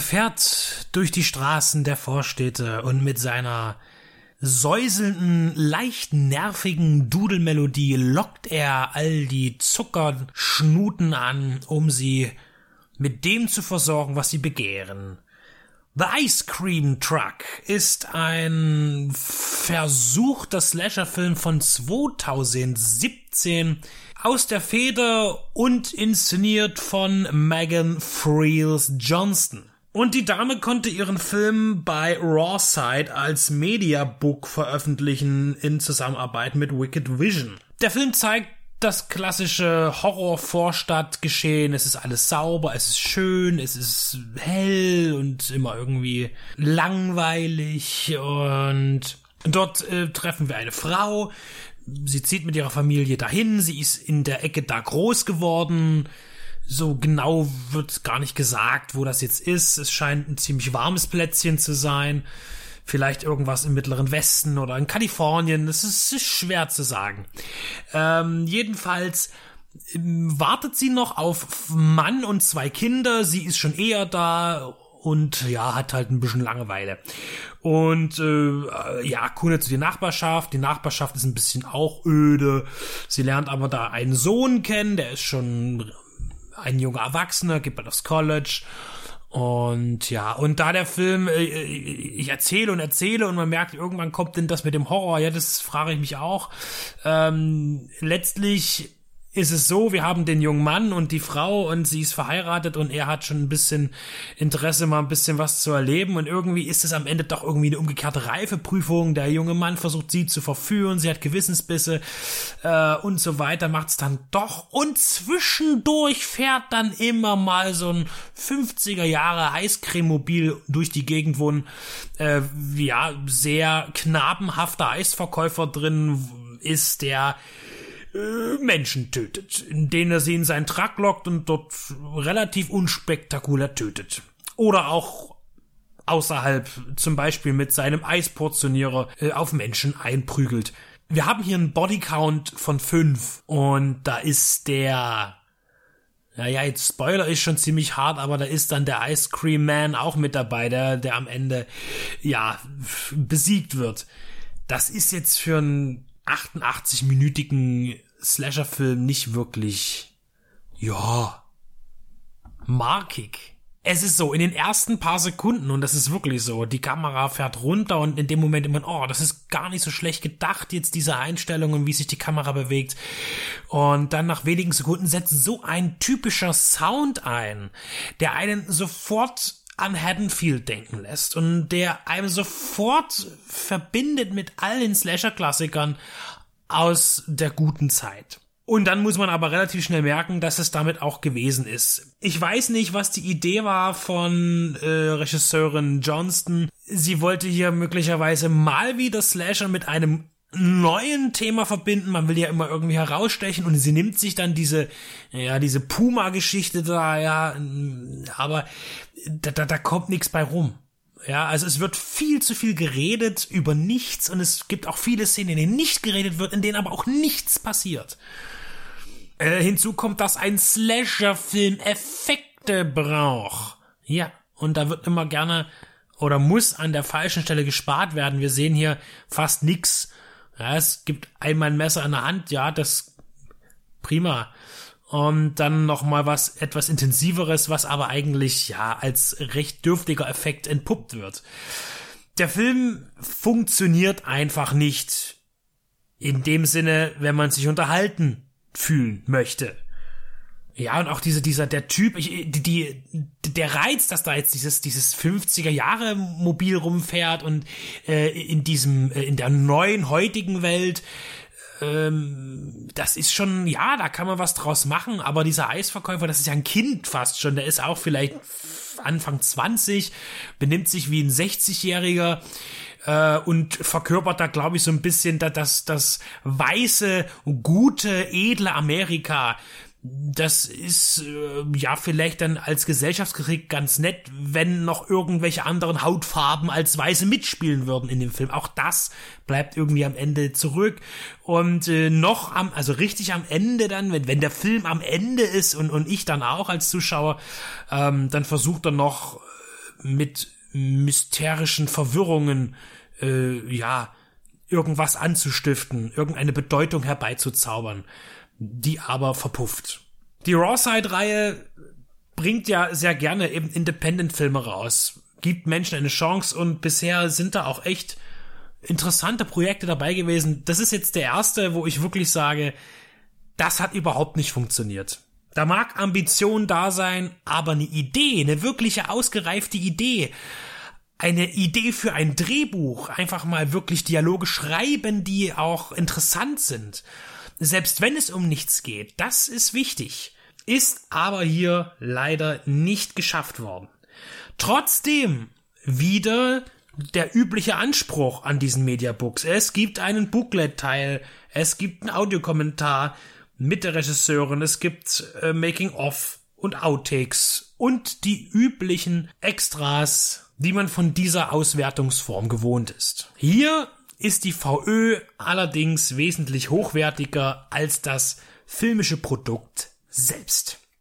Er fährt durch die Straßen der Vorstädte und mit seiner säuselnden, leicht nervigen Dudelmelodie lockt er all die Zuckerschnuten an, um sie mit dem zu versorgen, was sie begehren. The Ice Cream Truck ist ein versuchter Slasher-Film von 2017 aus der Feder und inszeniert von Megan Freels Johnston. Und die Dame konnte ihren Film bei Rawside als Mediabook veröffentlichen in Zusammenarbeit mit Wicked Vision. Der Film zeigt das klassische Horror-Vorstadtgeschehen. Es ist alles sauber, es ist schön, es ist hell und immer irgendwie langweilig. Und dort äh, treffen wir eine Frau. Sie zieht mit ihrer Familie dahin. Sie ist in der Ecke da groß geworden so genau wird gar nicht gesagt, wo das jetzt ist. Es scheint ein ziemlich warmes Plätzchen zu sein. Vielleicht irgendwas im Mittleren Westen oder in Kalifornien. Das ist, ist schwer zu sagen. Ähm, jedenfalls ähm, wartet sie noch auf Mann und zwei Kinder. Sie ist schon eher da und ja, hat halt ein bisschen Langeweile. Und äh, ja, kundet zu die Nachbarschaft. Die Nachbarschaft ist ein bisschen auch öde. Sie lernt aber da einen Sohn kennen, der ist schon ein junger Erwachsener, geht bald aufs College. Und ja, und da der Film, äh, ich erzähle und erzähle und man merkt, irgendwann kommt denn das mit dem Horror, ja, das frage ich mich auch. Ähm, letztlich ist es so, wir haben den jungen Mann und die Frau und sie ist verheiratet und er hat schon ein bisschen Interesse, mal ein bisschen was zu erleben und irgendwie ist es am Ende doch irgendwie eine umgekehrte Reifeprüfung. Der junge Mann versucht sie zu verführen, sie hat Gewissensbisse äh, und so weiter, macht es dann doch und zwischendurch fährt dann immer mal so ein 50er Jahre Eiscrememobil durch die Gegend, wo ein äh, ja, sehr knabenhafter Eisverkäufer drin ist, der Menschen tötet, indem er sie in seinen Truck lockt und dort relativ unspektakulär tötet. Oder auch außerhalb, zum Beispiel mit seinem Eisportionierer äh, auf Menschen einprügelt. Wir haben hier einen Bodycount von fünf und da ist der naja, jetzt Spoiler ist schon ziemlich hart, aber da ist dann der Ice Cream Man auch mit dabei, der, der am Ende, ja, besiegt wird. Das ist jetzt für einen 88-minütigen Slasher-Film nicht wirklich, ja, markig. Es ist so, in den ersten paar Sekunden, und das ist wirklich so, die Kamera fährt runter und in dem Moment immer, oh, das ist gar nicht so schlecht gedacht, jetzt diese Einstellung und wie sich die Kamera bewegt. Und dann nach wenigen Sekunden setzt so ein typischer Sound ein, der einen sofort an Haddonfield denken lässt und der einem sofort verbindet mit allen Slasher-Klassikern aus der guten Zeit. Und dann muss man aber relativ schnell merken, dass es damit auch gewesen ist. Ich weiß nicht, was die Idee war von äh, Regisseurin Johnston. Sie wollte hier möglicherweise mal wieder Slasher mit einem neuen Thema verbinden. Man will ja immer irgendwie herausstechen und sie nimmt sich dann diese, ja, diese Puma-Geschichte da, ja, aber da, da, da kommt nichts bei rum. Ja, also es wird viel zu viel geredet über nichts und es gibt auch viele Szenen, in denen nicht geredet wird, in denen aber auch nichts passiert. Äh, hinzu kommt, dass ein Slasher-Film Effekte braucht. Ja, und da wird immer gerne oder muss an der falschen Stelle gespart werden. Wir sehen hier fast nix. Ja, es gibt einmal ein Messer in der Hand, ja, das prima und dann noch mal was etwas intensiveres, was aber eigentlich ja als recht dürftiger Effekt entpuppt wird. Der Film funktioniert einfach nicht in dem Sinne, wenn man sich unterhalten fühlen möchte. Ja, und auch diese, dieser, der Typ, ich, die, die, der Reiz, dass da jetzt dieses, dieses 50er Jahre Mobil rumfährt und äh, in diesem, äh, in der neuen heutigen Welt, ähm, das ist schon, ja, da kann man was draus machen, aber dieser Eisverkäufer, das ist ja ein Kind fast schon, der ist auch vielleicht Anfang 20, benimmt sich wie ein 60-Jähriger äh, und verkörpert da, glaube ich, so ein bisschen das, das, das weiße, gute, edle Amerika, das ist äh, ja vielleicht dann als Gesellschaftskritik ganz nett, wenn noch irgendwelche anderen Hautfarben als Weiße mitspielen würden in dem Film. Auch das bleibt irgendwie am Ende zurück. Und äh, noch am, also richtig am Ende dann, wenn, wenn der Film am Ende ist und, und ich dann auch als Zuschauer, ähm, dann versucht er noch mit mysterischen Verwirrungen, äh, ja, irgendwas anzustiften, irgendeine Bedeutung herbeizuzaubern, die aber verpufft. Die Raw-Side-Reihe bringt ja sehr gerne eben Independent-Filme raus, gibt Menschen eine Chance und bisher sind da auch echt interessante Projekte dabei gewesen. Das ist jetzt der erste, wo ich wirklich sage, das hat überhaupt nicht funktioniert. Da mag Ambition da sein, aber eine Idee, eine wirkliche ausgereifte Idee, eine Idee für ein Drehbuch, einfach mal wirklich Dialoge schreiben, die auch interessant sind. Selbst wenn es um nichts geht, das ist wichtig, ist aber hier leider nicht geschafft worden. Trotzdem wieder der übliche Anspruch an diesen Mediabooks. Es gibt einen Booklet-Teil, es gibt einen Audiokommentar mit der Regisseurin, es gibt äh, Making-of und Outtakes und die üblichen Extras, die man von dieser Auswertungsform gewohnt ist. Hier ist die VÖ allerdings wesentlich hochwertiger als das filmische Produkt selbst.